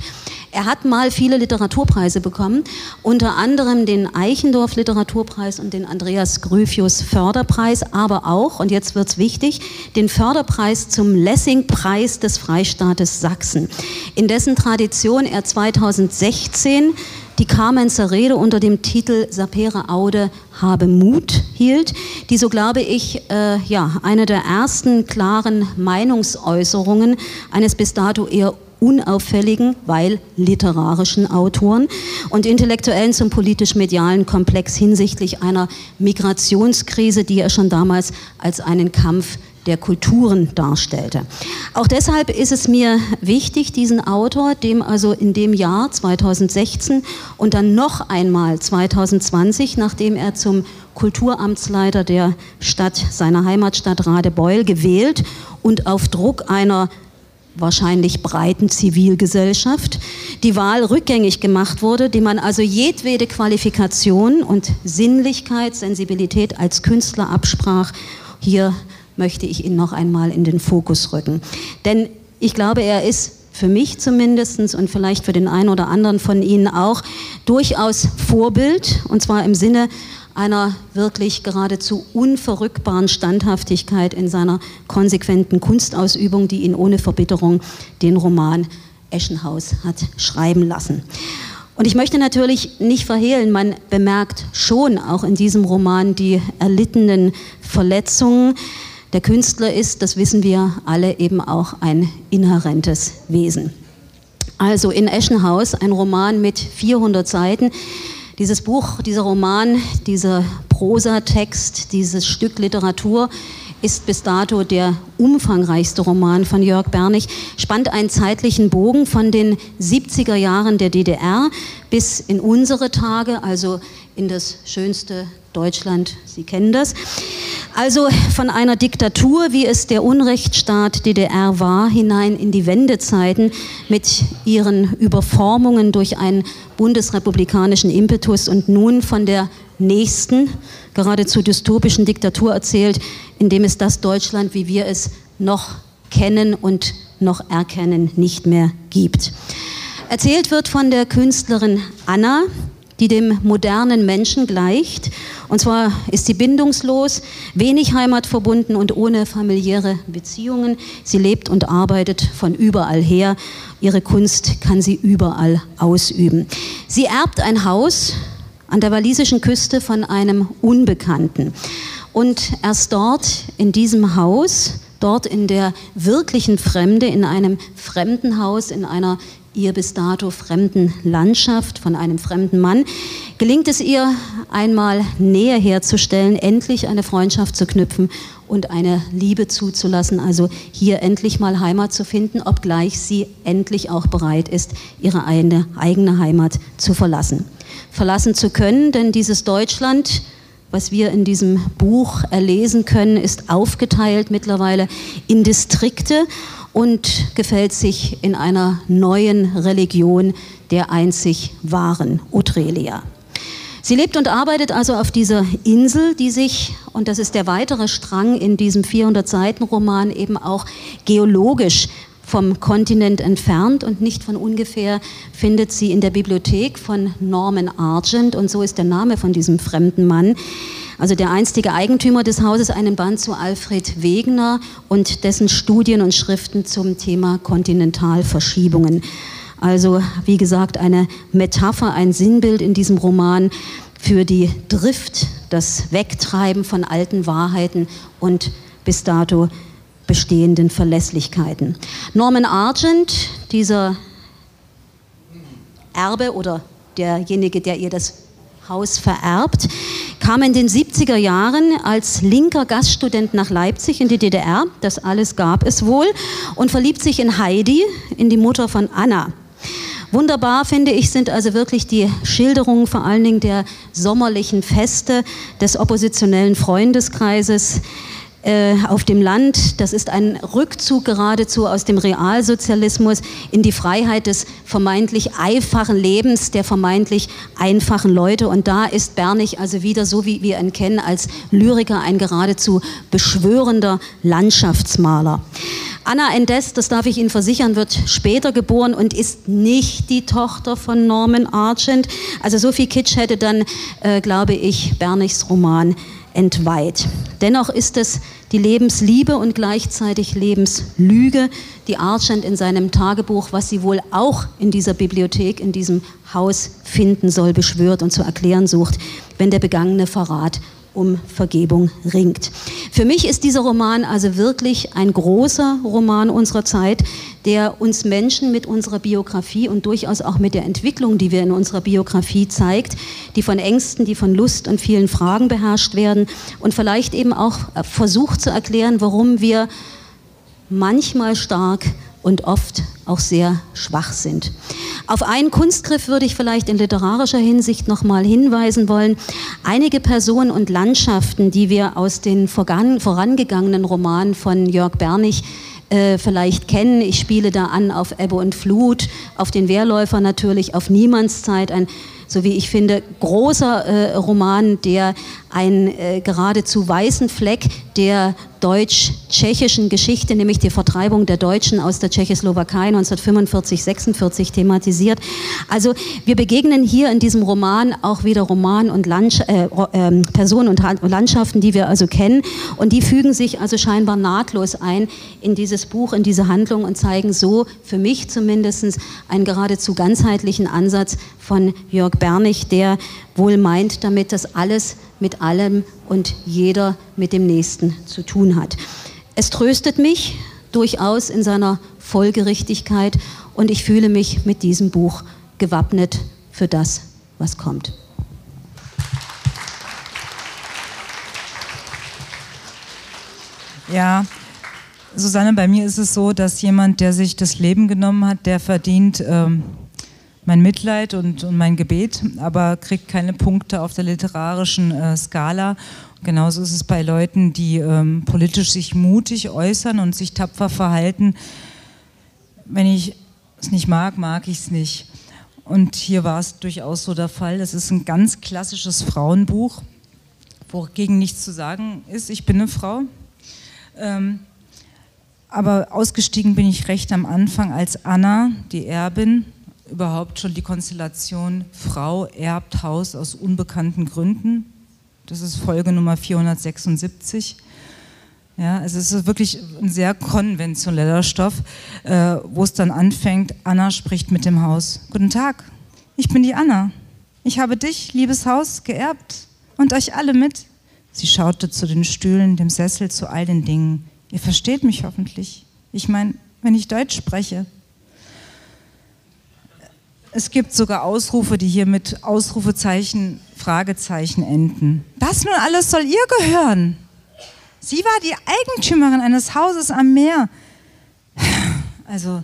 Speaker 1: Er hat mal viele Literaturpreise bekommen, unter anderem den Eichendorff Literaturpreis und den Andreas Gryphius Förderpreis, aber auch, und jetzt wird es wichtig, den Förderpreis zum Lessing-Preis des Freistaates Sachsen, in dessen Tradition er 2016 die Kamenzer Rede unter dem Titel Sapere Aude habe Mut hielt, die, so glaube ich, äh, ja, eine der ersten klaren Meinungsäußerungen eines bis dato eher unauffälligen, weil literarischen Autoren und Intellektuellen zum politisch-medialen Komplex hinsichtlich einer Migrationskrise, die er schon damals als einen Kampf der Kulturen darstellte. Auch deshalb ist es mir wichtig, diesen Autor, dem also in dem Jahr 2016 und dann noch einmal 2020, nachdem er zum Kulturamtsleiter der Stadt, seiner Heimatstadt Radebeul gewählt und auf Druck einer wahrscheinlich breiten Zivilgesellschaft, die Wahl rückgängig gemacht wurde, die man also jedwede Qualifikation und Sinnlichkeit, Sensibilität als Künstler absprach, hier möchte ich ihn noch einmal in den Fokus rücken. Denn ich glaube, er ist für mich zumindest und vielleicht für den einen oder anderen von Ihnen auch durchaus Vorbild, und zwar im Sinne einer wirklich geradezu unverrückbaren Standhaftigkeit in seiner konsequenten Kunstausübung, die ihn ohne Verbitterung den Roman Eschenhaus hat schreiben lassen. Und ich möchte natürlich nicht verhehlen, man bemerkt schon auch in diesem Roman die erlittenen Verletzungen, der Künstler ist, das wissen wir alle, eben auch ein inhärentes Wesen. Also in Eschenhaus, ein Roman mit 400 Seiten. Dieses Buch, dieser Roman, dieser Prosatext, dieses Stück Literatur ist bis dato der umfangreichste Roman von Jörg Bernig, spannt einen zeitlichen Bogen von den 70er Jahren der DDR bis in unsere Tage, also in das schönste Deutschland. Sie kennen das. Also von einer Diktatur, wie es der Unrechtsstaat DDR war, hinein in die Wendezeiten mit ihren Überformungen durch einen bundesrepublikanischen Impetus und nun von der nächsten, geradezu dystopischen Diktatur erzählt, in dem es das Deutschland, wie wir es noch kennen und noch erkennen, nicht mehr gibt. Erzählt wird von der Künstlerin Anna, die dem modernen Menschen gleicht. Und zwar ist sie bindungslos, wenig heimatverbunden und ohne familiäre Beziehungen. Sie lebt und arbeitet von überall her. Ihre Kunst kann sie überall ausüben. Sie erbt ein Haus an der walisischen Küste von einem Unbekannten. Und erst dort, in diesem Haus, dort in der wirklichen Fremde, in einem fremden Haus, in einer ihr bis dato fremden Landschaft von einem fremden Mann, gelingt es ihr einmal Nähe herzustellen, endlich eine Freundschaft zu knüpfen und eine Liebe zuzulassen, also hier endlich mal Heimat zu finden, obgleich sie endlich auch bereit ist, ihre eigene, eigene Heimat zu verlassen. Verlassen zu können, denn dieses Deutschland, was wir in diesem Buch erlesen können, ist aufgeteilt mittlerweile in Distrikte und gefällt sich in einer neuen Religion der einzig wahren Utrelia. Sie lebt und arbeitet also auf dieser Insel, die sich, und das ist der weitere Strang in diesem 400-Seiten-Roman, eben auch geologisch vom Kontinent entfernt und nicht von ungefähr findet sie in der Bibliothek von Norman Argent und so ist der Name von diesem fremden Mann also der einstige Eigentümer des Hauses, einen Band zu Alfred Wegener und dessen Studien und Schriften zum Thema Kontinentalverschiebungen. Also wie gesagt, eine Metapher, ein Sinnbild in diesem Roman für die Drift, das Wegtreiben von alten Wahrheiten und bis dato bestehenden Verlässlichkeiten. Norman Argent, dieser Erbe oder derjenige, der ihr das Haus vererbt, kam in den 70er Jahren als linker Gaststudent nach Leipzig in die DDR, das alles gab es wohl, und verliebt sich in Heidi, in die Mutter von Anna. Wunderbar finde ich sind also wirklich die Schilderungen vor allen Dingen der sommerlichen Feste des oppositionellen Freundeskreises, äh, auf dem Land. Das ist ein Rückzug geradezu aus dem Realsozialismus in die Freiheit des vermeintlich einfachen Lebens der vermeintlich einfachen Leute. Und da ist Bernig also wieder so, wie wir ihn kennen, als Lyriker ein geradezu beschwörender Landschaftsmaler. Anna Endes, das darf ich Ihnen versichern, wird später geboren und ist nicht die Tochter von Norman Argent. Also so viel Kitsch hätte dann, äh, glaube ich, Bernigs Roman entweiht. Dennoch ist es die Lebensliebe und gleichzeitig Lebenslüge, die Argent in seinem Tagebuch, was sie wohl auch in dieser Bibliothek, in diesem Haus finden soll, beschwört und zu erklären sucht, wenn der begangene Verrat um Vergebung ringt. Für mich ist dieser Roman also wirklich ein großer Roman unserer Zeit, der uns Menschen mit unserer Biografie und durchaus auch mit der Entwicklung, die wir in unserer Biografie zeigt, die von Ängsten, die von Lust und vielen Fragen beherrscht werden und vielleicht eben auch versucht zu erklären, warum wir manchmal stark und oft auch sehr schwach sind. Auf einen Kunstgriff würde ich vielleicht in literarischer Hinsicht noch mal hinweisen wollen. Einige Personen und Landschaften, die wir aus den vorangegangenen Romanen von Jörg Bernig äh, vielleicht kennen. Ich spiele da an auf Ebbe und Flut, auf den Wehrläufer natürlich, auf Niemandszeit, ein so wie ich finde, großer äh, Roman, der einen äh, geradezu weißen Fleck der deutsch-tschechischen Geschichte, nämlich die Vertreibung der Deutschen aus der Tschechoslowakei 1945, 46 thematisiert. Also wir begegnen hier in diesem Roman auch wieder Roman und Landsch äh, äh, Personen und Landschaften, die wir also kennen und die fügen sich also scheinbar nahtlos ein in dieses Buch, in diese Handlung und zeigen so für mich zumindest einen geradezu ganzheitlichen Ansatz von Jörg Bernig, der wohl meint damit, dass alles mit allem und jeder mit dem Nächsten zu tun hat. Es tröstet mich durchaus in seiner Folgerichtigkeit und ich fühle mich mit diesem Buch gewappnet für das, was kommt.
Speaker 2: Ja, Susanne, bei mir ist es so, dass jemand, der sich das Leben genommen hat, der verdient ähm, mein Mitleid und, und mein Gebet, aber kriegt keine Punkte auf der literarischen äh, Skala. Genauso ist es bei Leuten, die ähm, politisch sich mutig äußern und sich tapfer verhalten. Wenn ich es nicht mag, mag ich es nicht. Und hier war es durchaus so der Fall. Das ist ein ganz klassisches Frauenbuch, wogegen nichts zu sagen ist. Ich bin eine Frau. Ähm, aber ausgestiegen bin ich recht am Anfang, als Anna, die Erbin, überhaupt schon die Konstellation Frau erbt Haus aus unbekannten Gründen das ist Folge Nummer 476. Ja, also es ist wirklich ein sehr konventioneller Stoff, äh, wo es dann anfängt, Anna spricht mit dem Haus. Guten Tag, ich bin die Anna. Ich habe dich, liebes Haus, geerbt und euch alle mit. Sie schaute zu den Stühlen, dem Sessel, zu all den Dingen. Ihr versteht mich hoffentlich. Ich meine, wenn ich Deutsch spreche. Es gibt sogar Ausrufe, die hier mit Ausrufezeichen, Fragezeichen enden. Das nun alles soll ihr gehören. Sie war die Eigentümerin eines Hauses am Meer. Also,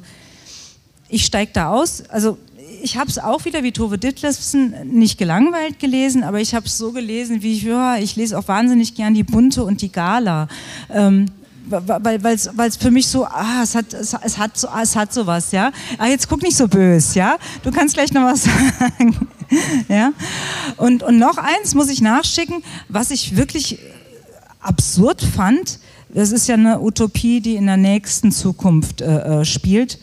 Speaker 2: ich steige da aus. Also, ich habe es auch wieder wie Tove Ditlevsen nicht gelangweilt gelesen, aber ich habe es so gelesen, wie ich, ja, ich lese auch wahnsinnig gern die Bunte und die Gala. Ähm, weil es für mich so, ah, es hat, es, es, hat so, es hat sowas, ja. Ah, jetzt guck nicht so böse, ja. Du kannst gleich noch was sagen, ja. Und, und noch eins muss ich nachschicken, was ich wirklich absurd fand. Das ist ja eine Utopie, die in der nächsten Zukunft äh, äh spielt.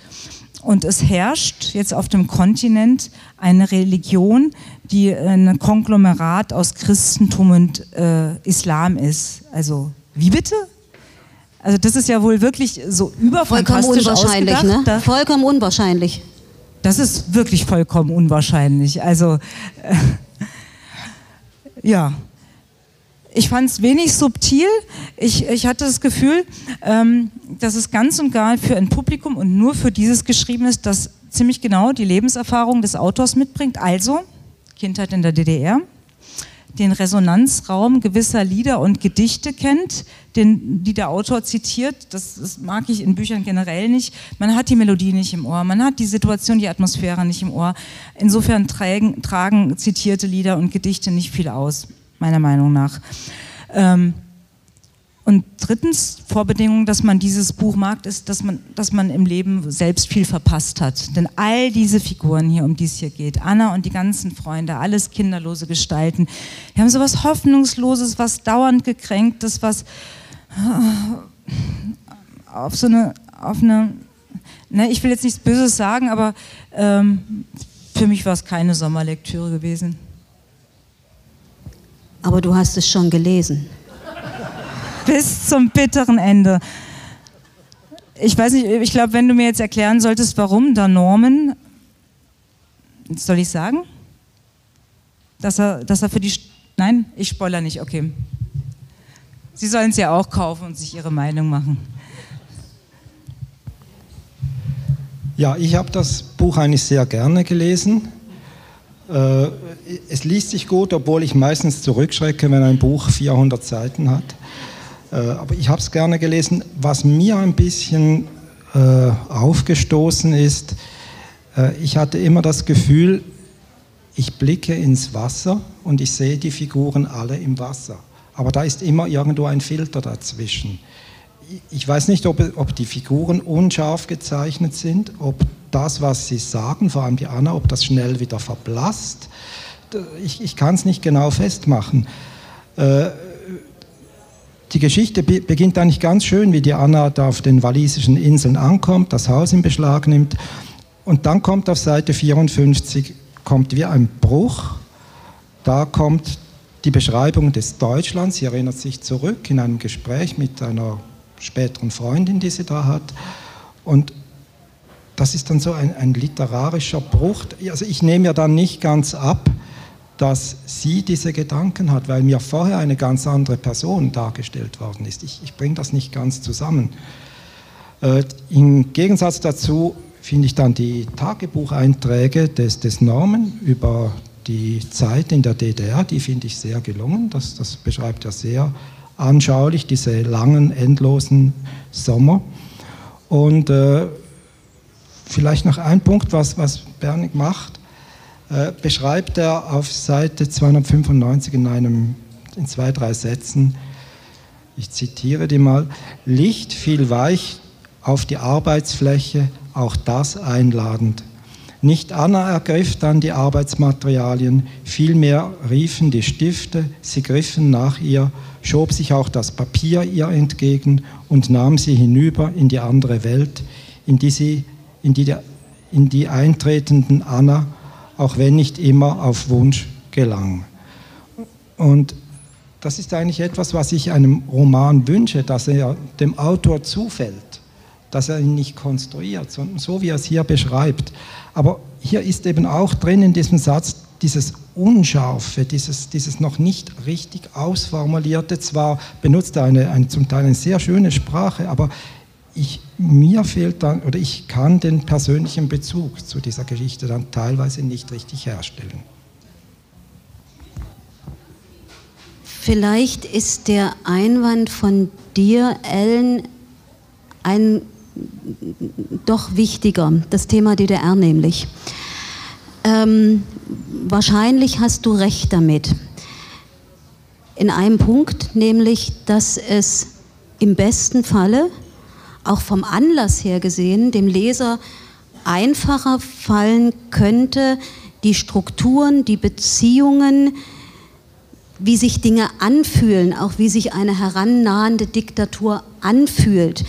Speaker 2: Und es herrscht jetzt auf dem Kontinent eine Religion, die ein Konglomerat aus Christentum und äh, Islam ist. Also, wie bitte? Also das ist ja wohl wirklich so überfantastisch
Speaker 1: Vollkommen unwahrscheinlich, ne? Vollkommen unwahrscheinlich.
Speaker 2: Das ist wirklich vollkommen unwahrscheinlich. Also äh, ja, ich fand es wenig subtil. Ich, ich hatte das Gefühl, ähm, dass es ganz und gar für ein Publikum und nur für dieses geschrieben ist, das ziemlich genau die Lebenserfahrung des Autors mitbringt. Also Kindheit in der DDR, den Resonanzraum gewisser Lieder und Gedichte kennt, den, die der Autor zitiert. Das, das, mag ich in Büchern generell nicht. Man hat die Melodie nicht im Ohr, man hat die Situation, die Atmosphäre nicht im Ohr. Insofern tragen, tragen zitierte Lieder und Gedichte nicht viel aus, meiner Meinung nach. Ähm, und drittens, Vorbedingung, dass man dieses Buch mag, ist, dass man, dass man im Leben selbst viel verpasst hat. Denn all diese Figuren hier, um die es hier geht, Anna und die ganzen Freunde, alles kinderlose Gestalten, die haben so was Hoffnungsloses, was dauernd gekränktes, was äh, auf so eine, auf eine, ne, ich will jetzt nichts Böses sagen, aber ähm, für mich war es keine Sommerlektüre gewesen.
Speaker 1: Aber du hast es schon gelesen
Speaker 2: bis zum bitteren Ende. Ich weiß nicht, ich glaube, wenn du mir jetzt erklären solltest, warum da Norman, soll ich sagen? Dass er, dass er für die. Nein, ich spoiler nicht, okay. Sie sollen es ja auch kaufen und sich ihre Meinung machen.
Speaker 3: Ja, ich habe das Buch eigentlich sehr gerne gelesen. Äh, es liest sich gut, obwohl ich meistens zurückschrecke, wenn ein Buch 400 Seiten hat. Äh, aber ich habe es gerne gelesen. Was mir ein bisschen äh, aufgestoßen ist, äh, ich hatte immer das Gefühl, ich blicke ins Wasser und ich sehe die Figuren alle im Wasser. Aber da ist immer irgendwo ein Filter dazwischen. Ich weiß nicht, ob, ob die Figuren unscharf gezeichnet sind, ob das, was sie sagen, vor allem die Anna, ob das schnell wieder verblasst. Ich, ich kann es nicht genau festmachen. Äh, die Geschichte beginnt eigentlich ganz schön, wie die Anna da auf den walisischen Inseln ankommt, das Haus in Beschlag nimmt. Und dann kommt auf Seite 54 kommt wie ein Bruch. Da kommt die Beschreibung des Deutschlands. Sie erinnert sich zurück in einem Gespräch mit einer späteren Freundin, die sie da hat. Und das ist dann so ein, ein literarischer Bruch. Also ich nehme ja dann nicht ganz ab, dass sie diese Gedanken hat, weil mir vorher eine ganz andere Person dargestellt worden ist. Ich, ich bringe das nicht ganz zusammen. Äh, Im Gegensatz dazu finde ich dann die Tagebucheinträge des, des Norman über die Zeit in der DDR, die finde ich sehr gelungen. Das, das beschreibt ja sehr anschaulich diese langen, endlosen Sommer. Und äh, vielleicht noch ein Punkt, was, was Bernig macht. Äh, beschreibt er auf Seite 295 in einem in zwei, drei Sätzen. Ich zitiere die mal. Licht fiel weich auf die Arbeitsfläche, auch das einladend. Nicht Anna ergriff dann die Arbeitsmaterialien, vielmehr riefen die Stifte, sie griffen nach ihr, schob sich auch das Papier ihr entgegen und nahm sie hinüber in die andere Welt, in die, sie, in die, in die eintretenden Anna, auch wenn nicht immer auf Wunsch gelang. Und das ist eigentlich etwas, was ich einem Roman wünsche, dass er dem Autor zufällt, dass er ihn nicht konstruiert, sondern so wie er es hier beschreibt. Aber hier ist eben auch drin in diesem Satz dieses Unscharfe, dieses, dieses noch nicht richtig ausformulierte. Zwar benutzt er eine, eine zum Teil eine sehr schöne Sprache, aber ich, mir fehlt dann, oder ich kann den persönlichen Bezug zu dieser Geschichte dann teilweise nicht richtig herstellen.
Speaker 1: Vielleicht ist der Einwand von dir, Ellen, ein doch wichtiger, das Thema DDR nämlich. Ähm, wahrscheinlich hast du recht damit. In einem Punkt, nämlich, dass es im besten Falle, auch vom Anlass her gesehen, dem Leser einfacher fallen könnte, die Strukturen, die Beziehungen, wie sich Dinge anfühlen, auch wie sich eine herannahende Diktatur anfühlt,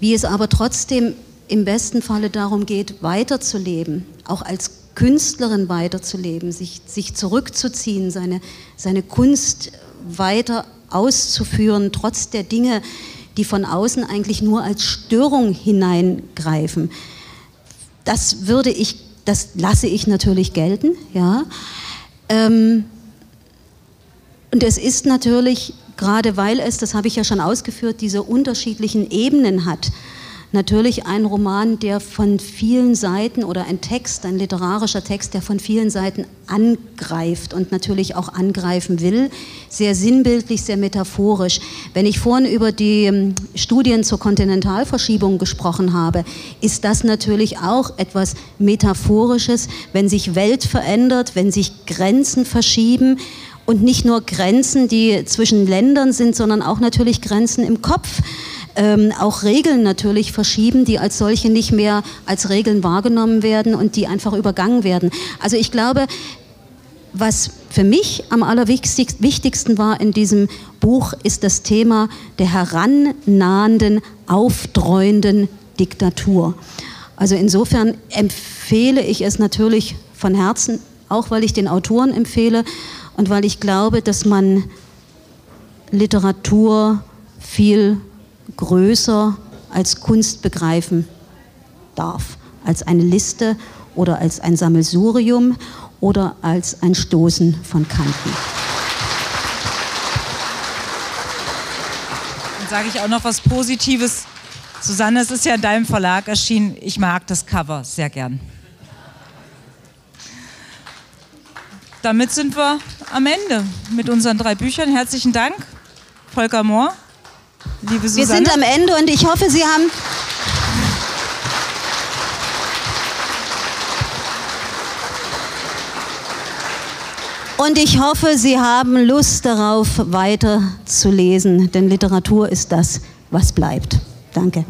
Speaker 1: wie es aber trotzdem im besten Falle darum geht, weiterzuleben, auch als Künstlerin weiterzuleben, sich, sich zurückzuziehen, seine, seine Kunst weiter auszuführen, trotz der Dinge, die von außen eigentlich nur als Störung hineingreifen. Das würde ich, das lasse ich natürlich gelten, ja. Ähm, und es ist natürlich gerade weil es, das habe ich ja schon ausgeführt, diese unterschiedlichen Ebenen hat. Natürlich ein Roman, der von vielen Seiten oder ein Text, ein literarischer Text, der von vielen Seiten angreift und natürlich auch angreifen will, sehr sinnbildlich, sehr metaphorisch. Wenn ich vorhin über die ähm, Studien zur Kontinentalverschiebung gesprochen habe, ist das natürlich auch etwas Metaphorisches, wenn sich Welt verändert, wenn sich Grenzen verschieben und nicht nur Grenzen, die zwischen Ländern sind, sondern auch natürlich Grenzen im Kopf. Ähm, auch Regeln natürlich verschieben, die als solche nicht mehr als Regeln wahrgenommen werden und die einfach übergangen werden. Also ich glaube, was für mich am allerwichtigsten war in diesem Buch, ist das Thema der herannahenden, aufdreuenden Diktatur. Also insofern empfehle ich es natürlich von Herzen, auch weil ich den Autoren empfehle und weil ich glaube, dass man Literatur viel größer als Kunst begreifen darf, als eine Liste oder als ein Sammelsurium oder als ein Stoßen von Kanten.
Speaker 2: Dann sage ich auch noch was Positives. Susanne, es ist ja in deinem Verlag erschienen. Ich mag das Cover sehr gern. damit sind wir am Ende mit unseren drei Büchern. Herzlichen Dank, Volker Mohr,
Speaker 1: liebe Susanne. Wir sind am Ende und ich hoffe, Sie haben... Und ich hoffe, Sie haben Lust darauf, weiter zu lesen, denn Literatur ist das, was bleibt. Danke.